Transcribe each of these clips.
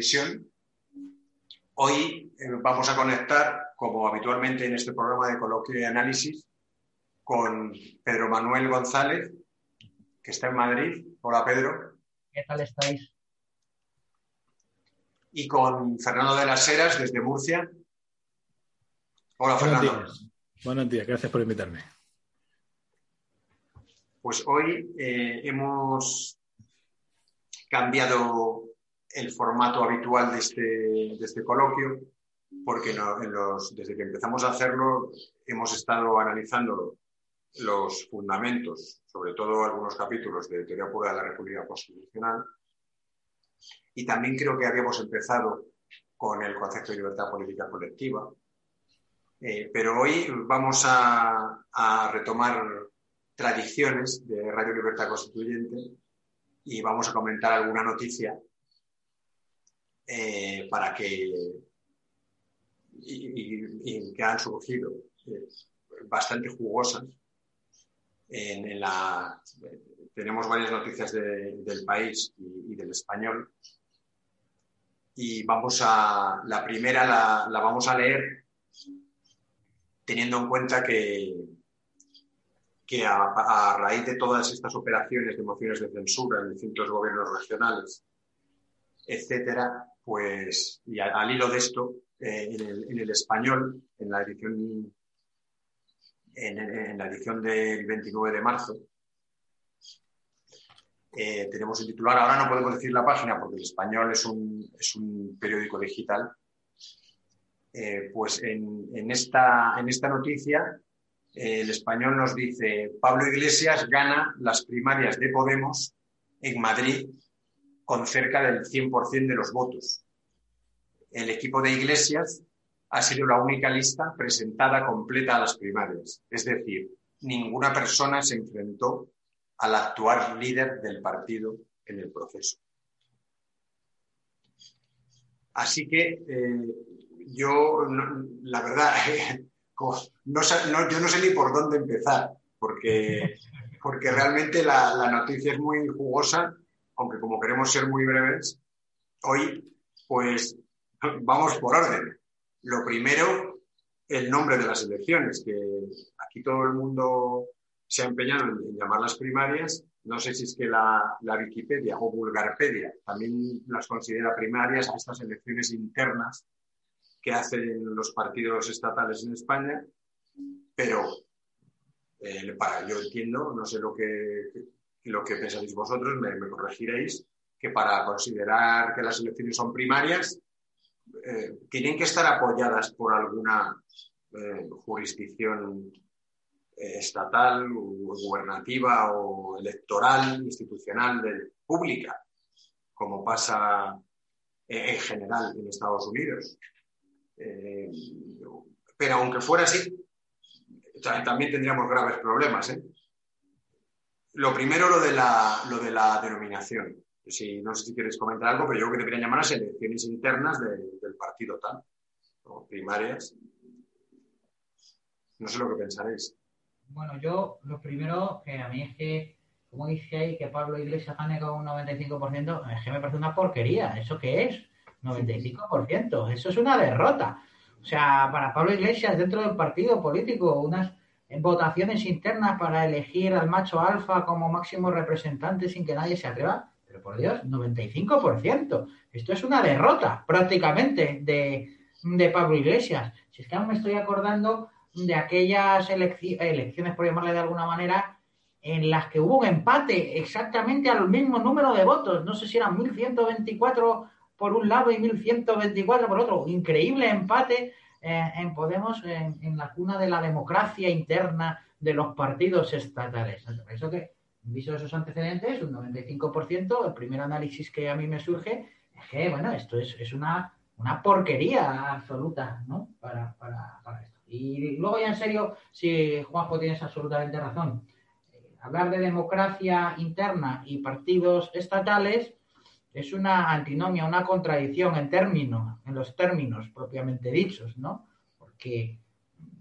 Televisión. Hoy eh, vamos a conectar, como habitualmente en este programa de coloquio y análisis, con Pedro Manuel González, que está en Madrid. Hola, Pedro. ¿Qué tal estáis? Y con Fernando de las Heras, desde Murcia. Hola, Buenos Fernando. días. Buenos días, gracias por invitarme. Pues hoy eh, hemos cambiado el formato habitual de este, de este coloquio, porque desde que empezamos a hacerlo hemos estado analizando los fundamentos, sobre todo algunos capítulos de Teoría Pura de la República Constitucional, y también creo que habíamos empezado con el concepto de libertad política colectiva. Eh, pero hoy vamos a, a retomar tradiciones de Radio Libertad Constituyente y vamos a comentar alguna noticia eh, para que y, que han surgido bastante jugosas. En, la, tenemos varias noticias de- del país y, del español. Y vamos a, la primera la, la vamos a leer teniendo en cuenta que, que a, a raíz de todas estas operaciones de mociones de censura en distintos gobiernos regionales, etcétera, pues, y al, hilo de esto, eh, en, el, español, en la edición, en, la edición del 29 de marzo, eh, tenemos el titular, ahora no podemos decir la página porque el español es un, es un periódico digital, eh, pues en, esta, en esta noticia el español nos dice, Pablo Iglesias gana las primarias de Podemos en Madrid con cerca del 100% de los votos. El equipo de Iglesias ha sido la única lista presentada completa a las primarias. Es decir, ninguna persona se enfrentó al actual líder del partido en el proceso. Así que eh, yo, la verdad, no yo no sé ni por dónde empezar, porque, porque realmente la noticia es muy jugosa, aunque como queremos ser muy breves, hoy pues vamos por orden. Lo primero, el nombre de las elecciones, que aquí todo el mundo se ha empeñado en, llamarlas primarias. No sé si es que la, Wikipedia o Bulgarpedia también las considera primarias estas elecciones internas que hacen los partidos estatales en España, pero eh, para, yo entiendo, no sé lo que, lo que pensáis vosotros, me, corregiréis, que para considerar que las elecciones son primarias, eh, tienen que estar apoyadas por alguna eh, jurisdicción eh, estatal, o gubernativa o electoral, institucional, de- pública, como pasa en general en Estados Unidos. Pero aunque fuera así, ta- también tendríamos graves problemas. ¿eh? Lo primero, lo de la, lo de la denominación. Si, no sé si quieres comentar algo, pero yo creo que deberían llamar a elecciones internas de- del partido tal, o primarias. No sé lo que pensaréis. Bueno, yo lo primero que a mí es que, como dice ahí, que Pablo Iglesias gane con un 95%, es que me parece una porquería. ¿Eso qué es? 95%. Eso es una derrota. O sea, para Pablo Iglesias, dentro del partido político, unas votaciones internas para elegir al macho alfa como máximo representante sin que nadie se atreva. Pero por Dios, 95%. Esto es una derrota prácticamente de, de Pablo Iglesias. Si es que aún me estoy acordando de aquellas elecciones, por llamarle de alguna manera, en las que hubo un empate exactamente al mismo número de votos. No sé si eran 1.124 por un lado y 1.124 por otro. Increíble empate eh, en Podemos en, la cuna de la democracia interna de los partidos estatales. Eso que, visto esos antecedentes, un 95%, el primer análisis que a mí me surge es que, bueno, esto es, una, una porquería absoluta, ¿no? Para, para, para esto. Y luego ya en serio, si Juanjo tienes absolutamente razón, eh, hablar de democracia interna y partidos estatales es una antinomia, una contradicción en términos, en los términos propiamente dichos, ¿no? Porque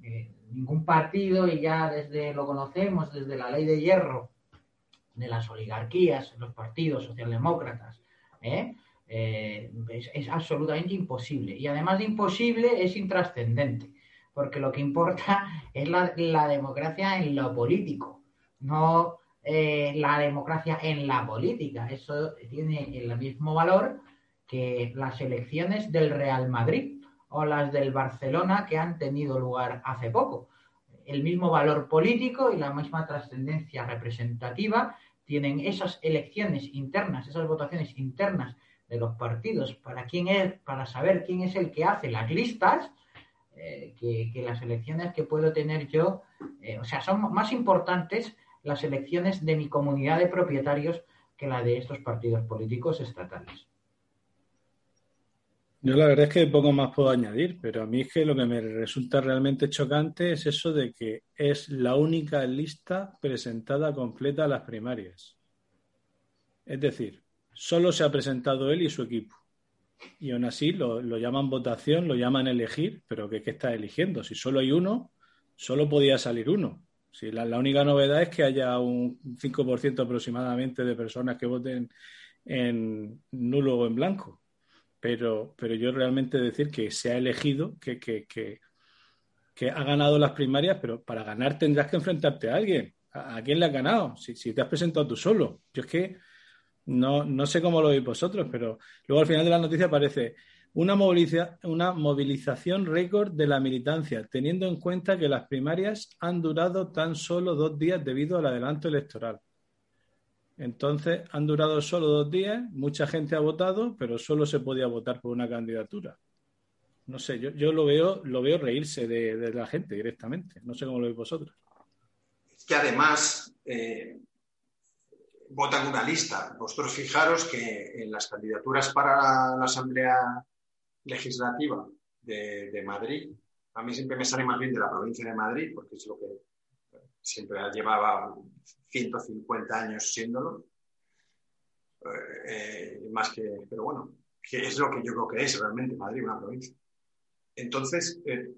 eh, ningún partido, y ya desde lo conocemos, desde la ley de hierro de las oligarquías, los partidos socialdemócratas, ¿eh? Eh, es, absolutamente imposible. Y además de imposible, es intrascendente, porque lo que importa es la, la democracia en lo político, no eh, la democracia en la política. Eso tiene el mismo valor que las elecciones del Real Madrid o las del Barcelona que han tenido lugar hace poco. El mismo valor político y la misma trascendencia representativa tienen esas elecciones internas, esas votaciones internas de los partidos para quién es, para saber quién es el que hace las listas, eh, que, las elecciones que puedo tener yo, eh, o sea, son más importantes las elecciones de mi comunidad de propietarios que la de estos partidos políticos estatales. Yo la verdad es que poco más puedo añadir, pero a mí es que lo que me resulta realmente chocante es eso de que es la única lista presentada completa a las primarias. Es decir, solo se ha presentado él y su equipo. Y aún así lo, llaman votación, lo llaman elegir, pero ¿qué, ¿qué está eligiendo? Si solo hay uno, solo podía salir uno. Sí, la, única novedad es que haya un 5% aproximadamente de personas que voten en nulo o en blanco. Pero, pero yo realmente decir que se ha elegido, que, que, que, que, ha ganado las primarias, pero para ganar tendrás que enfrentarte a alguien. ¿A, quién le has ganado? Si, si, te has presentado tú solo. Yo es que no, no sé cómo lo veis vosotros, pero luego al final de la noticia aparece una, una movilización récord de la militancia, teniendo en cuenta que las primarias han durado tan solo dos días debido al adelanto electoral. Entonces, han durado solo dos días, mucha gente ha votado, pero solo se podía votar por una candidatura. No sé, yo, yo lo veo, lo veo reírse de, la gente directamente. No sé cómo lo veis vosotros. Es que además eh, votan una lista. Vosotros fijaros que en las candidaturas para la Asamblea legislativa de, Madrid, a mí siempre me sale más bien de la provincia de Madrid, porque es lo que siempre llevaba 150 años siéndolo. Eh, más que, pero bueno, que es lo que yo creo que es realmente Madrid, una provincia. Entonces, eh,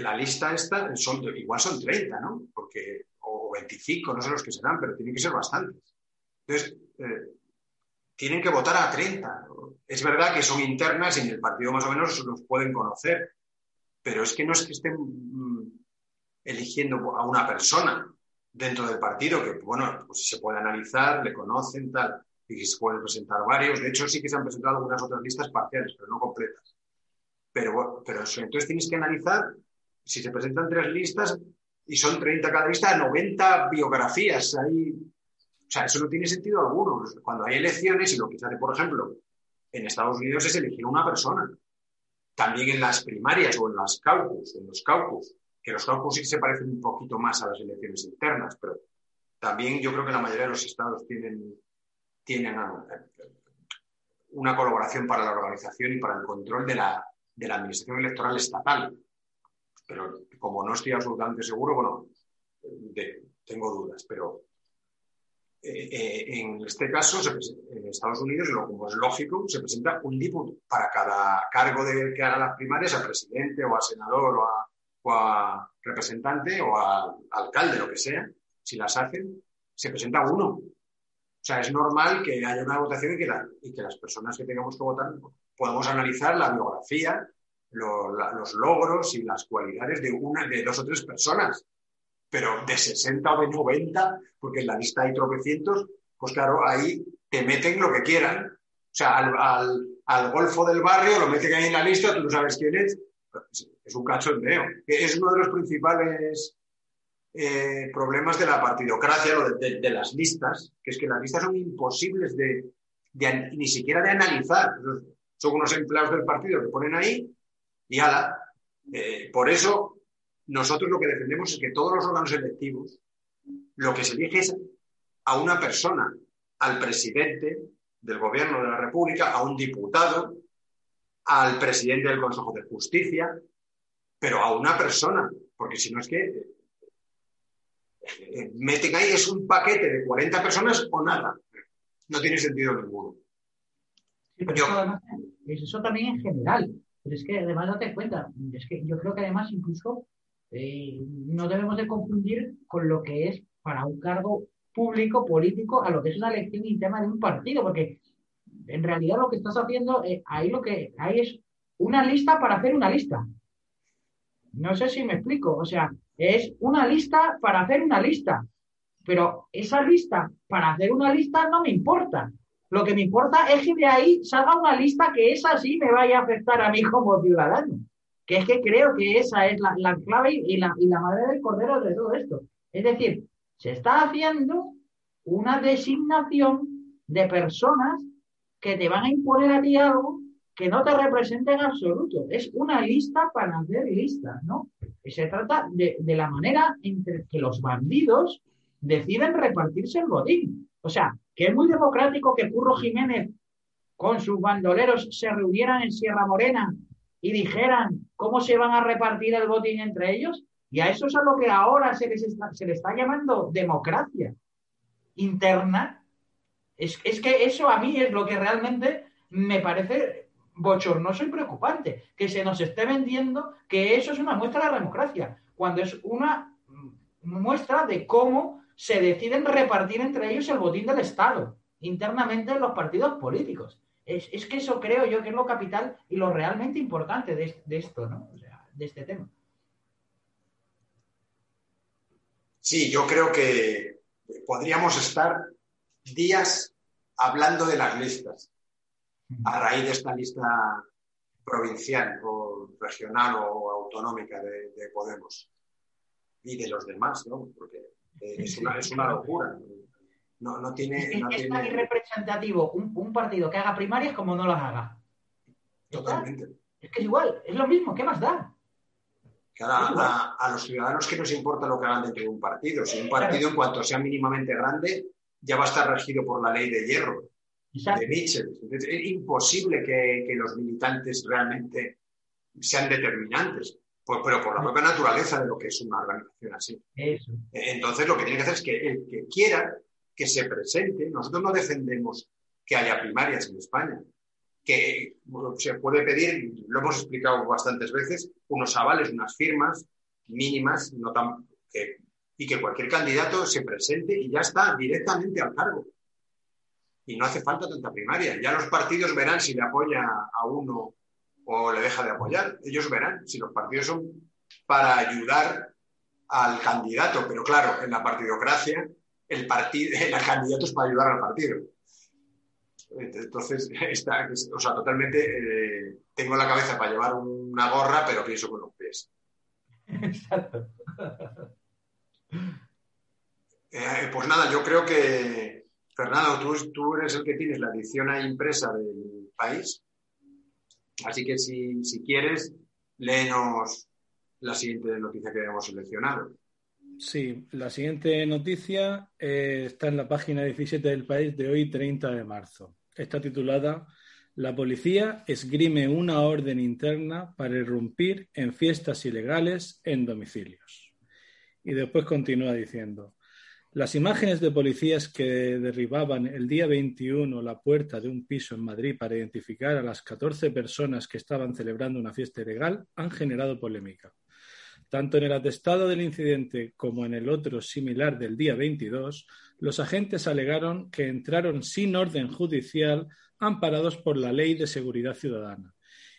la lista esta, son, igual son 30, ¿no? Porque, o 25, no sé los que serán, pero tienen que ser bastantes. Entonces, eh, tienen que votar a 30. Es verdad que son internas y en el partido más o menos los pueden conocer, pero es que no es que estén mm, eligiendo a una persona dentro del partido, que bueno, pues se puede analizar, le conocen, tal, y se pueden presentar varios. De hecho, sí que se han presentado algunas otras listas parciales, pero no completas. Pero, pero eso, entonces tienes que analizar si se presentan tres listas y son 30 cada lista, 90 biografías. Hay o sea, eso no tiene sentido alguno. Cuando hay elecciones y lo que se hace, por ejemplo, en Estados Unidos es elegir una persona. También en las primarias o en las caucus, en los caucus, que los caucus sí se parecen un poquito más a las elecciones internas, pero también yo creo que la mayoría de los estados tienen, tienen eh, una colaboración para la organización y para el control de la, de la administración electoral estatal. Pero como no estoy absolutamente seguro, bueno, tengo dudas, pero eh, en este caso, en Estados Unidos, lo como es lógico, se presenta un diputado para cada cargo de, que haga las primarias, al presidente o al senador o a, representante o al alcalde, lo que sea, si las hacen, se presenta uno. O sea, es normal que haya una votación y que, y que las personas que tengamos que votar podamos analizar la biografía, los logros y las cualidades de una, de dos o tres personas pero de 60 o de 90, porque en la lista hay tropecientos, pues claro, ahí te meten lo que quieran. O sea, al, al golfo del barrio, lo meten ahí en la lista, tú no sabes quién es. Es un cachondeo. Es uno de los principales eh, problemas de la partidocracia, lo de, las listas, que es que las listas son imposibles de, ni siquiera de analizar. Son unos empleados del partido que ponen ahí y ala. Eh, por eso, nosotros lo que defendemos es que todos los órganos electivos, lo que se elige es a una persona, al presidente del gobierno de la República, a un diputado, al presidente del Consejo de Justicia, pero a una persona, porque si no es que eh, meten ahí es un paquete de 40 personas o nada. No tiene sentido ninguno. eso, también en general. Pero es que además date cuenta, es que yo creo que además incluso eh, no debemos de confundir con lo que es para un cargo público, político, a lo que es una elección interna de un partido, porque en realidad lo que estás haciendo, eh, ahí lo que hay es una lista para hacer una lista. No sé si me explico, o sea, es una lista para hacer una lista, pero esa lista para hacer una lista no me importa. Lo que me importa es que de ahí salga una lista que esa sí me vaya a afectar a mí como ciudadano. Que es que creo que esa es la, clave y la, y madre del cordero de todo esto. Es decir, se está haciendo una designación de personas que te van a imponer a ti algo que no te representa en absoluto. Es una lista para hacer listas, ¿no? Y se trata de, de la manera en que los bandidos deciden repartirse el botín. O sea, que es muy democrático que Curro Jiménez con sus bandoleros se reunieran en Sierra Morena y dijeran cómo se van a repartir el botín entre ellos. Y a eso es a lo que ahora se, les está, le está llamando democracia interna. Es, es que eso a mí es lo que realmente me parece bochornoso y preocupante, que se nos esté vendiendo que eso es una muestra de la democracia, cuando es una muestra de cómo se deciden repartir entre ellos el botín del Estado, internamente en los partidos políticos. Es, que eso creo yo que es lo capital y lo realmente importante de, esto, ¿no? de este tema. Sí, yo creo que podríamos estar días hablando de las listas a raíz de esta lista provincial o regional o autonómica de, Podemos y de los demás, ¿no? Porque es una, es una locura. No, no tiene, es, tan irrepresentativo un, partido que haga primarias como no las haga. Totalmente. Es que es igual, es lo mismo, ¿qué más da? a, a, los ciudadanos que nos importa lo que hagan dentro de un partido. Si un partido, en cuanto sea mínimamente grande, ya va a estar regido por la ley de hierro de Mitchell. Es imposible que, los militantes realmente sean determinantes, pero por la propia naturaleza de lo que es una organización así. Entonces, lo que tiene que hacer es que el que quiera que se presente, nosotros no defendemos que haya primarias en España, que se puede pedir, lo hemos explicado bastantes veces, unos avales, unas firmas mínimas, no tan, y que cualquier candidato se presente y ya está directamente al cargo y no hace falta tanta primaria. Ya los partidos verán si le apoya a uno o le deja de apoyar. Ellos verán si los partidos son para ayudar al candidato, pero claro, en la partidocracia el, partido, el candidato es para ayudar al partido. Entonces, está, o sea, totalmente eh, tengo la cabeza para llevar una gorra, pero pienso con los pies. Exacto. Eh, pues nada, yo creo que, Fernando, tú, eres el que tienes la edición impresa del país, así que si, quieres, léenos la siguiente noticia que hemos seleccionado. Sí, la siguiente noticia eh, está en la página 17 del país de hoy, 30 de marzo. Está titulada La policía esgrime una orden interna para irrumpir en fiestas ilegales en domicilios. Y después continúa diciendo, las imágenes de policías que derribaban el día 21 la puerta de un piso en Madrid para identificar a las 14 personas que estaban celebrando una fiesta ilegal han generado polémica. Tanto en el atestado del incidente como en el otro similar del día 22, los agentes alegaron que entraron sin orden judicial amparados por la Ley de Seguridad Ciudadana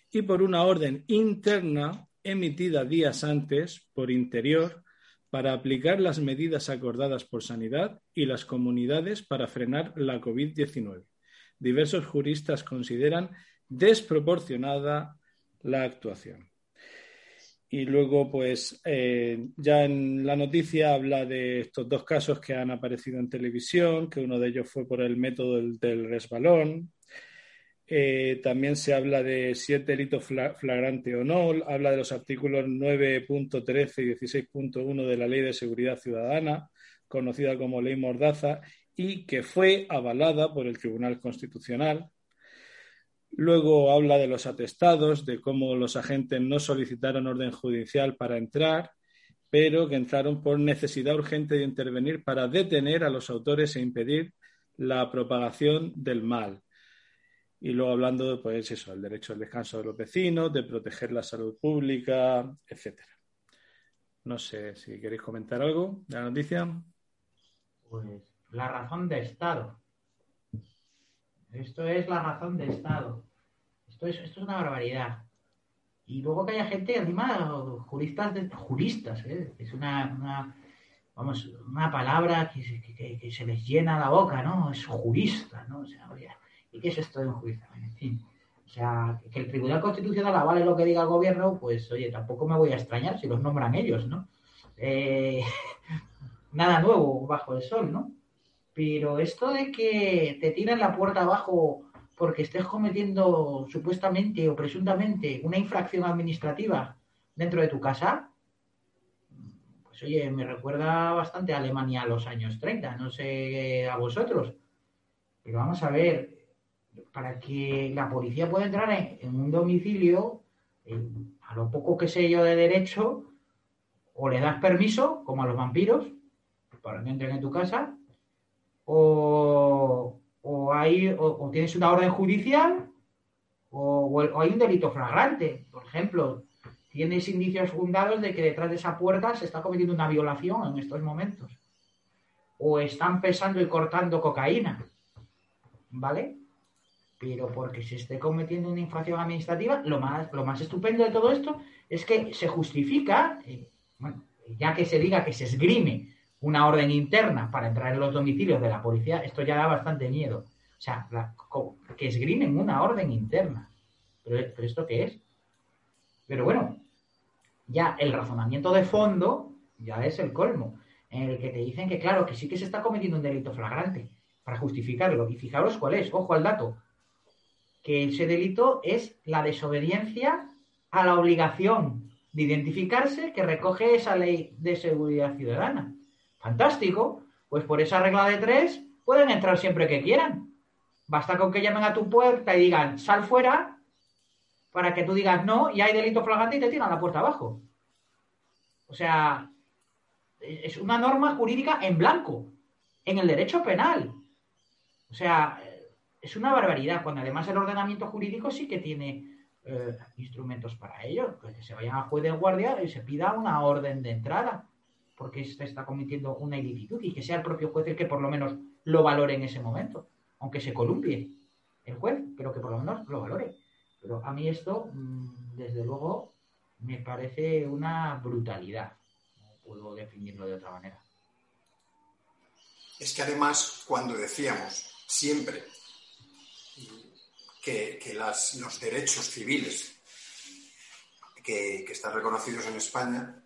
y por una orden interna emitida días antes por Interior para aplicar las medidas acordadas por Sanidad y las comunidades para frenar la COVID-19. Diversos juristas consideran desproporcionada la actuación. Y luego, pues, eh, ya en la noticia habla de estos dos casos que han aparecido en televisión, que uno de ellos fue por el método del, resbalón. Eh, también se habla de si es delito flagrante o no. Habla de los artículos 9.13 y 16.1 de la Ley de Seguridad Ciudadana, conocida como Ley Mordaza, y que fue avalada por el Tribunal Constitucional. Luego habla de los atestados, de cómo los agentes no solicitaron orden judicial para entrar, pero que entraron por necesidad urgente de intervenir para detener a los autores e impedir la propagación del mal. Y luego hablando, pues eso, el derecho al descanso de los vecinos, de proteger la salud pública, etcétera. No sé si queréis comentar algo de la noticia. Pues la razón de Estado. Esto es la razón de Estado. Esto es, esto es una barbaridad. Y luego que haya gente, encima, juristas, de, juristas, ¿eh? es una, vamos, una palabra que, se les llena la boca, ¿no? Es jurista, ¿no? O sea, ¿y qué es esto de un jurista? En fin. O sea, que el Tribunal Constitucional avale lo que diga el gobierno, pues oye, tampoco me voy a extrañar si los nombran ellos, ¿no? Eh, nada nuevo bajo el sol, ¿no? Pero esto de que te tiran la puerta abajo porque estés cometiendo supuestamente o presuntamente una infracción administrativa dentro de tu casa, pues oye, me recuerda bastante a Alemania a los años 30, no sé a vosotros. Pero vamos a ver, para que la policía pueda entrar en, un domicilio, a lo poco que sé yo de derecho, o le das permiso, como a los vampiros, para que entren en tu casa, o, hay, o, tienes una orden judicial o, hay un delito flagrante. Por ejemplo, tienes indicios fundados de que detrás de esa puerta se está cometiendo una violación en estos momentos. O están pesando y cortando cocaína. ¿Vale? Pero porque se esté cometiendo una infracción administrativa, lo más, lo más estupendo de todo esto es que se justifica, eh, ya que se diga que se esgrime una orden interna para entrar en los domicilios de la policía, esto ya da bastante miedo. O sea, que esgrimen una orden interna. ¿Pero, esto qué es? Pero bueno, ya el razonamiento de fondo ya es el colmo, en el que te dicen que claro, que sí que se está cometiendo un delito flagrante para justificarlo. Y fijaros cuál es, ojo al dato, que ese delito es la desobediencia a la obligación de identificarse que recoge esa ley de seguridad ciudadana. Fantástico. Pues por esa regla de tres pueden entrar siempre que quieran. Basta con que llamen a tu puerta y digan, sal fuera, para que tú digas no y hay delito flagrante y te tiran la puerta abajo. O sea, es una norma jurídica en blanco, en el derecho penal. O sea, es una barbaridad, cuando además el ordenamiento jurídico sí que tiene eh, instrumentos para ello, que se vayan a juez de guardia y se pida una orden de entrada porque se está cometiendo una ilicitud y que sea el propio juez el que por lo menos lo valore en ese momento, aunque se columpie el juez, pero que por lo menos lo valore. Pero a mí esto, mm, desde luego, me parece una brutalidad. No puedo definirlo de otra manera. Es que además, cuando decíamos siempre que, los derechos civiles que, que están reconocidos en España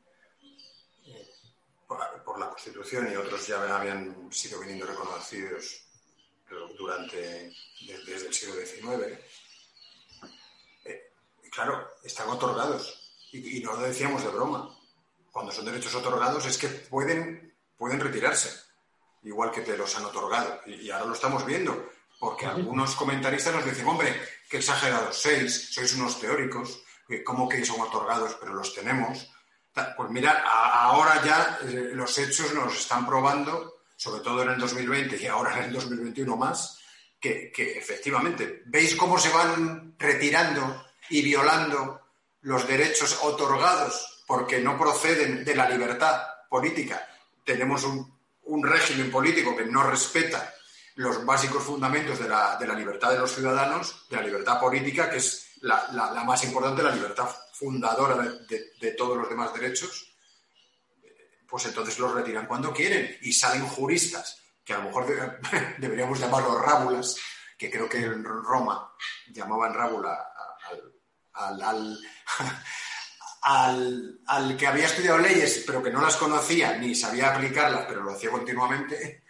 por, la Constitución y otros ya habían sido viniendo reconocidos durante desde el siglo XIX. Eh, claro, están otorgados y, no lo decíamos de broma. Cuando son derechos otorgados es que pueden, pueden retirarse, igual que te los han otorgado. Y, ahora lo estamos viendo, porque algunos comentaristas nos dicen, hombre, qué exagerados seis, sois unos teóricos, ¿cómo que son otorgados, pero los tenemos? Pues mira, ahora ya eh, los hechos nos están probando, sobre todo en el 2020 y ahora en el 2021 más, que, efectivamente, ¿veis cómo se van retirando y violando los derechos otorgados porque no proceden de la libertad política? Tenemos un, régimen político que no respeta los básicos fundamentos de la, libertad de los ciudadanos, de la libertad política, que es la más importante, la libertad fundadora de, todos los demás derechos, pues entonces los retiran cuando quieren y salen juristas, que a lo mejor deberíamos llamarlos rábulas, que creo que en Roma llamaban rábula al, al, que había estudiado leyes pero que no las conocía ni sabía aplicarlas, pero lo hacía continuamente.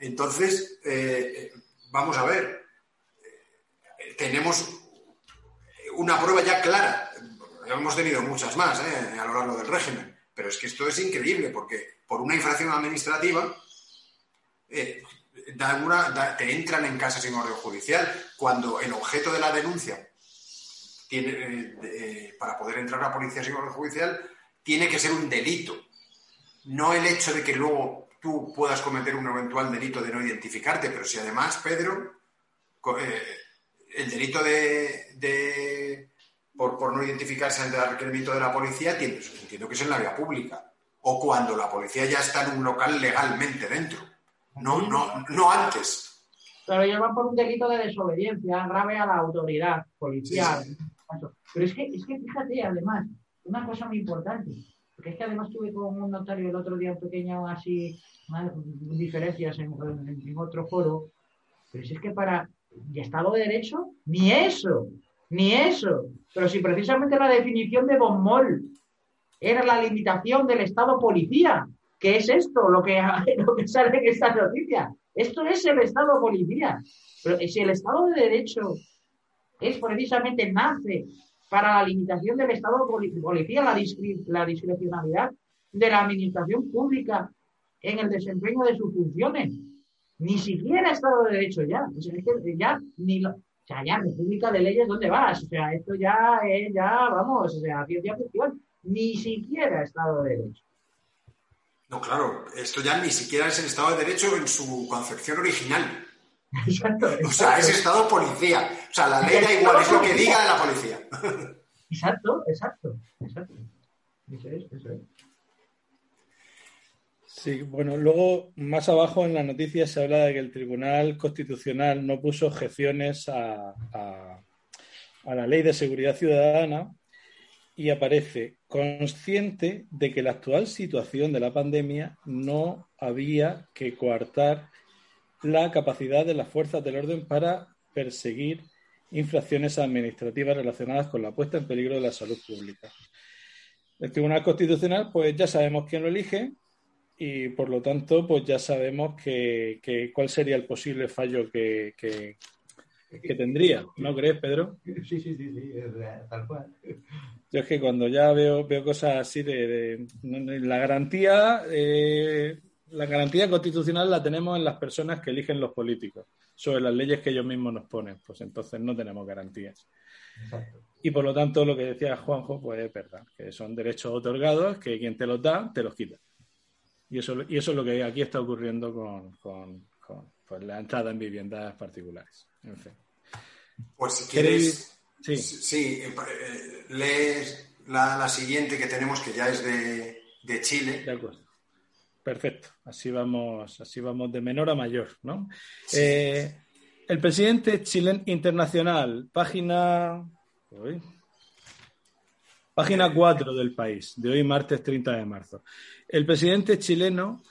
Entonces, eh, vamos a ver, tenemos una prueba ya clara. Hemos tenido muchas más eh, a lo largo del régimen, pero es que esto es increíble porque por una infracción administrativa eh, te entran en casa sin orden judicial. Cuando el objeto de la denuncia eh, eh, para poder entrar a la policía sin orden judicial tiene que ser un delito. No el hecho de que luego tú puedas cometer un eventual delito de no identificarte, pero si además, Pedro, el delito de, por, no identificarse ante el requerimiento de la policía, entiendo que es en la vía pública o cuando la policía ya está en un local legalmente dentro, no, no, no antes. Pero ellos van por un delito de desobediencia grave a la autoridad policial. Pero es que, es que fíjate, además, una cosa muy importante, porque es que además tuve con un notario el otro día un pequeño así, diferencias en, otro foro, pero si es que para el Estado de Derecho, ni eso, ni eso. Pero si precisamente la definición de Bonmol era la limitación del Estado policía. ¿Qué es esto? Lo que, lo que sale en esta noticia. Esto es el Estado policía. Pero si el Estado de Derecho es precisamente nace para la limitación del Estado policía, la, la discrecionalidad de la administración pública en el desempeño de sus funciones. Ni siquiera Estado de Derecho ya. Es que ya ni o sea, ya República de Leyes, ¿dónde vas? O sea, esto ya es, ya, vamos, o sea, ciencia ficción ni siquiera Estado de Derecho. No, claro, esto ya ni siquiera es el Estado de Derecho en su concepción original. Exacto, O sea, es Estado policía. O sea, la ley da igual, es lo que diga de la policía. Exacto, exacto, exacto. Eso es, eso es. Sí, bueno, luego más abajo en la noticia se habla de que el Tribunal Constitucional no puso objeciones a, a la Ley de Seguridad Ciudadana y aparece consciente de que la actual situación de la pandemia no había que coartar la capacidad de las fuerzas del orden para perseguir infracciones administrativas relacionadas con la puesta en peligro de la salud pública. El Tribunal Constitucional, pues ya sabemos quién lo elige y por lo tanto, pues ya sabemos que, cuál sería el posible fallo que, que tendría, ¿no crees, Pedro? Sí, sí, sí, sí, tal cual. Yo es que cuando ya veo, veo cosas así de, la garantía, eh, la garantía constitucional la tenemos en las personas que eligen los políticos, sobre las leyes que ellos mismos nos ponen, pues entonces no tenemos garantías. Y por lo tanto, lo que decía Juanjo, pues es verdad, que son derechos otorgados, que quien te los da, te los quita. Y eso, y eso es lo que aquí está ocurriendo con, con, pues, la entrada en viviendas particulares. En fin. Pues si quieres, sí, sí eh, eh, lees la, siguiente que tenemos, que ya es de, Chile. De acuerdo. Perfecto. Así vamos, así vamos de menor a mayor, ¿no? Eh, el presidente chileno internacional, página. Página 4 del país, de hoy martes 30 de marzo. El presidente chileno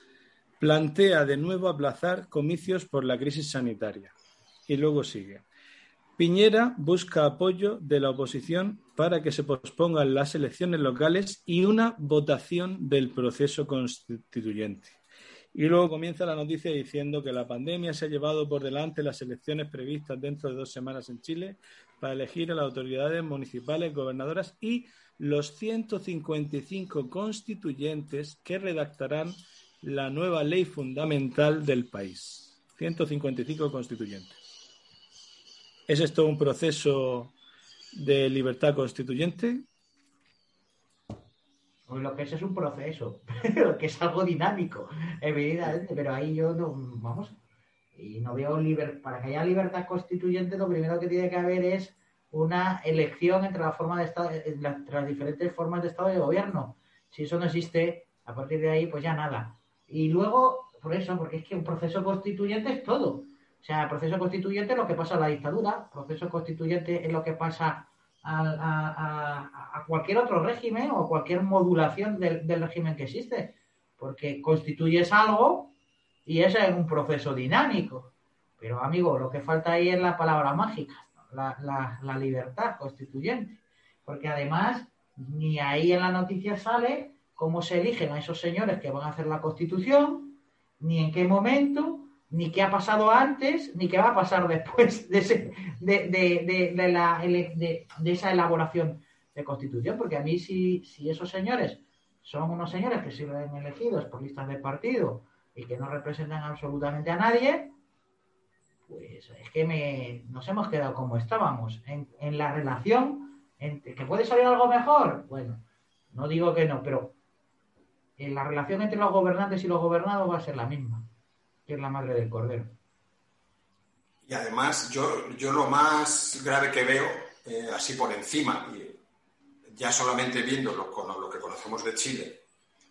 plantea de nuevo aplazar comicios por la crisis sanitaria. Y luego sigue. Piñera busca apoyo de la oposición para que se pospongan las elecciones locales y una votación del proceso constituyente. Y luego comienza la noticia diciendo que la pandemia se ha llevado por delante las elecciones previstas dentro de dos semanas en Chile para elegir a las autoridades municipales, gobernadoras y los 155 constituyentes que redactarán la nueva ley fundamental del país. 155 constituyentes. ¿Es esto un proceso de libertad constituyente? Pues lo que es es un proceso, que es algo dinámico, evidentemente, pero ahí yo no, vamos, y no veo libertad, para que haya libertad constituyente lo primero que tiene que haber es una elección entre la forma de estado, entre las diferentes formas de estado de gobierno. Si eso no existe, a partir de ahí, pues ya nada. Y luego, por eso, porque es que un proceso constituyente es todo. O sea, proceso constituyente es lo que pasa a la dictadura, proceso constituyente es lo que pasa a, cualquier otro régimen o cualquier modulación del, régimen que existe, porque constituyes algo y ese es un proceso dinámico. Pero, amigo, lo que falta ahí es la palabra mágica, la, la libertad constituyente. Porque además, ni ahí en la noticia sale cómo se eligen a esos señores que van a hacer la constitución, ni en qué momento, ni qué ha pasado antes, ni qué va a pasar después de, de, esa elaboración de constitución, porque a mí si, si esos señores son unos señores que sirven elegidos por listas de partido y que no representan absolutamente a nadie, pues es que me, nos hemos quedado como estábamos, en, en la relación, que puede salir algo mejor, bueno, no digo que no, pero en la relación entre los gobernantes y los gobernados va a ser la misma que es la madre del cordero. Y además, yo, yo lo más grave que veo, eh, así por encima, y ya solamente viendo lo, lo que conocemos de Chile,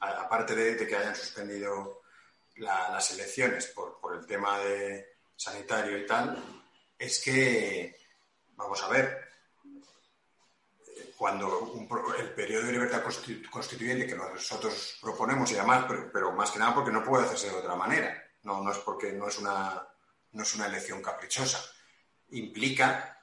aparte de, que hayan suspendido las elecciones por, por, el tema de sanitario y tal, es que, vamos a ver, cuando el periodo de libertad constituyente que nosotros proponemos, y además, pero más que nada porque no puede hacerse de otra manera, no, no es porque no es una, no es una elección caprichosa. Implica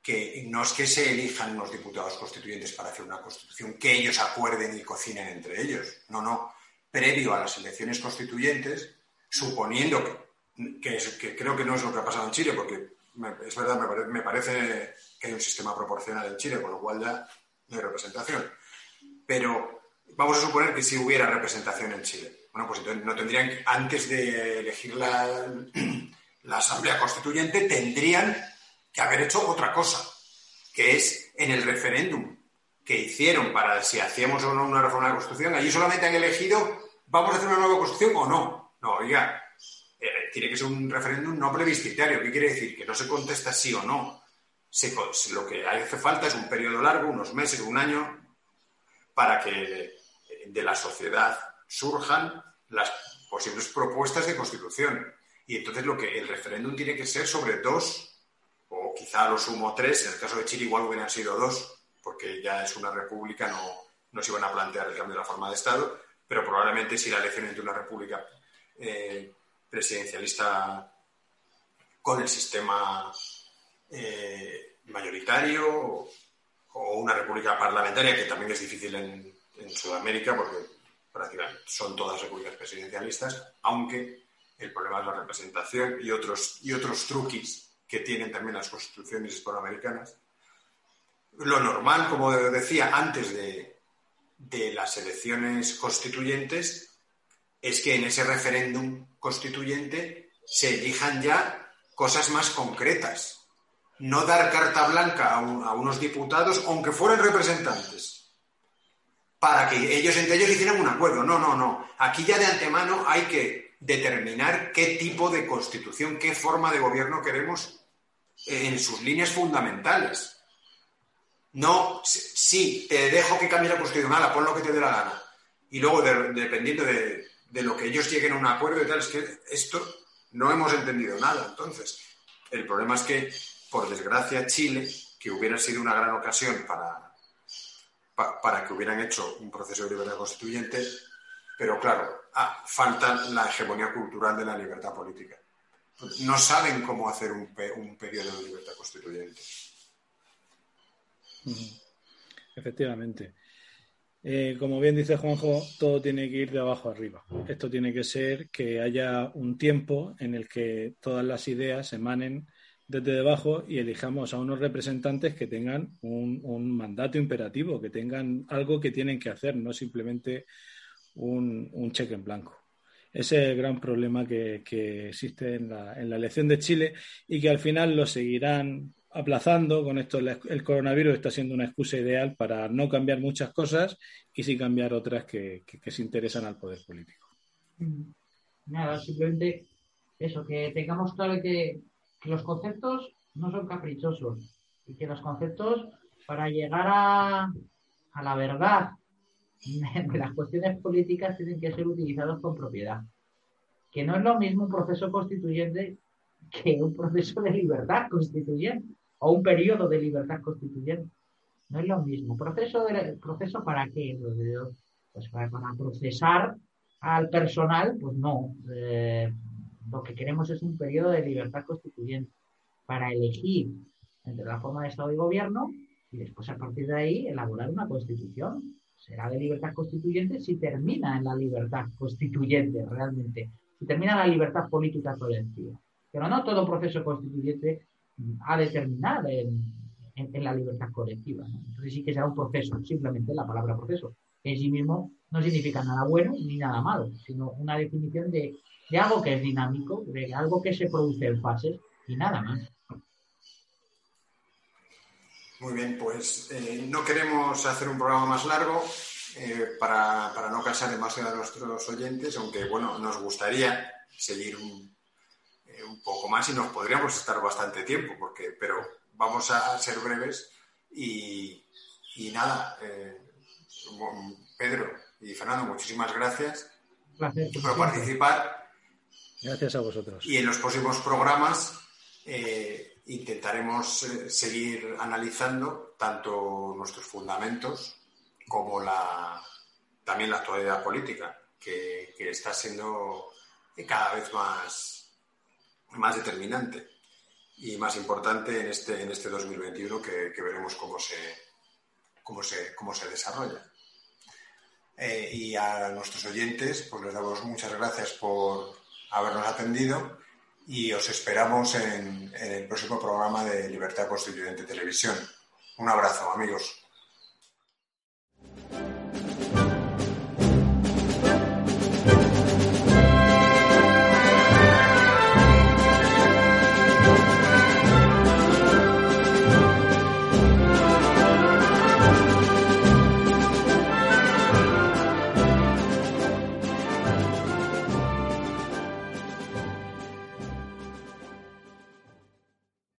que no es que se elijan unos diputados constituyentes para hacer una constitución, que ellos acuerden y cocinen entre ellos. No, no. Previo a las elecciones constituyentes, suponiendo que, que, creo que no es lo que ha pasado en Chile, porque es verdad, me, me, parece que hay un sistema proporcional en Chile, con lo cual ya no hay representación. Pero vamos a suponer que si hubiera representación en Chile bueno, pues entonces no tendrían, antes de elegir la, Asamblea Constituyente, tendrían que haber hecho otra cosa, que es en el referéndum que hicieron para si hacíamos o no una reforma de la Constitución, allí solamente han elegido, ¿vamos a hacer una nueva Constitución o no? No, oiga, eh, tiene que ser un referéndum no plebiscitario. ¿Qué quiere decir? Que no se contesta sí o no. lo que hace falta es un periodo largo, unos meses, un año, para que de la sociedad surjan las posibles propuestas de constitución. Y entonces lo que el referéndum tiene que ser sobre dos, o quizá lo sumo tres, en el caso de Chile igual hubieran sido dos, porque ya es una república, no, no se iban a plantear el cambio de la forma de Estado, pero probablemente si la elección entre una república eh, presidencialista con el sistema eh, mayoritario o, una república parlamentaria, que también es difícil en, en Sudamérica, porque prácticamente son todas repúblicas presidencialistas, aunque el problema es la representación y otros, y otros truquis que tienen también las constituciones hispanoamericanas. Lo normal, como decía antes de, de las elecciones constituyentes, es que en ese referéndum constituyente se elijan ya cosas más concretas. No dar carta blanca a, a unos diputados, aunque fueran representantes para que ellos entre ellos hicieran un acuerdo. No, no, no. Aquí ya de antemano hay que determinar qué tipo de constitución, qué forma de gobierno queremos en sus líneas fundamentales. No, sí, te dejo que cambie la constitución, nada, pon lo que te dé la gana. Y luego, dependiendo de, de, lo que ellos lleguen a un acuerdo y tal, es que esto no hemos entendido nada. Entonces, el problema es que, por desgracia, Chile, que hubiera sido una gran ocasión para para que hubieran hecho un proceso de libertad constituyente, pero claro, ah, falta la hegemonía cultural de la libertad política. No saben cómo hacer un, un periodo de libertad constituyente. Efectivamente. Eh, como bien dice Juanjo, todo tiene que ir de abajo arriba. Esto tiene que ser que haya un tiempo en el que todas las ideas emanen desde debajo y elijamos a unos representantes que tengan un, mandato imperativo, que tengan algo que tienen que hacer, no simplemente un, cheque en blanco. Ese es el gran problema que, existe en la, en la, elección de Chile y que al final lo seguirán aplazando. Con esto el coronavirus está siendo una excusa ideal para no cambiar muchas cosas y sí cambiar otras que, que se interesan al poder político. Nada, simplemente eso, que tengamos claro que que los conceptos no son caprichosos y que los conceptos para llegar a, a la verdad de las cuestiones políticas tienen que ser utilizados con propiedad. Que no es lo mismo un proceso constituyente que un proceso de libertad constituyente o un periodo de libertad constituyente. No es lo mismo. ¿Proceso, de, proceso para qué? Pues para, procesar al personal, pues no. Eh, Lo que queremos es un periodo de libertad constituyente para elegir entre la forma de Estado y gobierno y después a partir de ahí elaborar una constitución. Será de libertad constituyente si termina en la libertad constituyente realmente, si termina en la libertad política colectiva. Pero no todo proceso constituyente ha de terminar en, la libertad colectiva. Entonces sí que será un proceso, simplemente la palabra proceso, que en sí mismo no significa nada bueno ni nada malo, sino una definición de, de algo que es dinámico, de algo que se produce en fases y nada más. Muy bien, pues eh, no queremos hacer un programa más largo eh, para, no cansar demasiado a nuestros oyentes, aunque bueno, nos gustaría seguir un, eh, poco más y nos podríamos estar bastante tiempo, porque, pero vamos a ser breves y, nada, Pedro y Fernando, muchísimas gracias por participar. Gracias a vosotros. Y en los próximos programas intentaremos eh, seguir analizando tanto nuestros fundamentos como la, también la actualidad política, que, está siendo cada vez más, más determinante y más importante en este, en este 2021 que, veremos cómo se, cómo se, cómo se desarrolla. Eh, y a nuestros oyentes, pues les damos muchas gracias por habernos atendido y os esperamos en, el próximo programa de Libertad Constituyente Televisión. Un abrazo, amigos.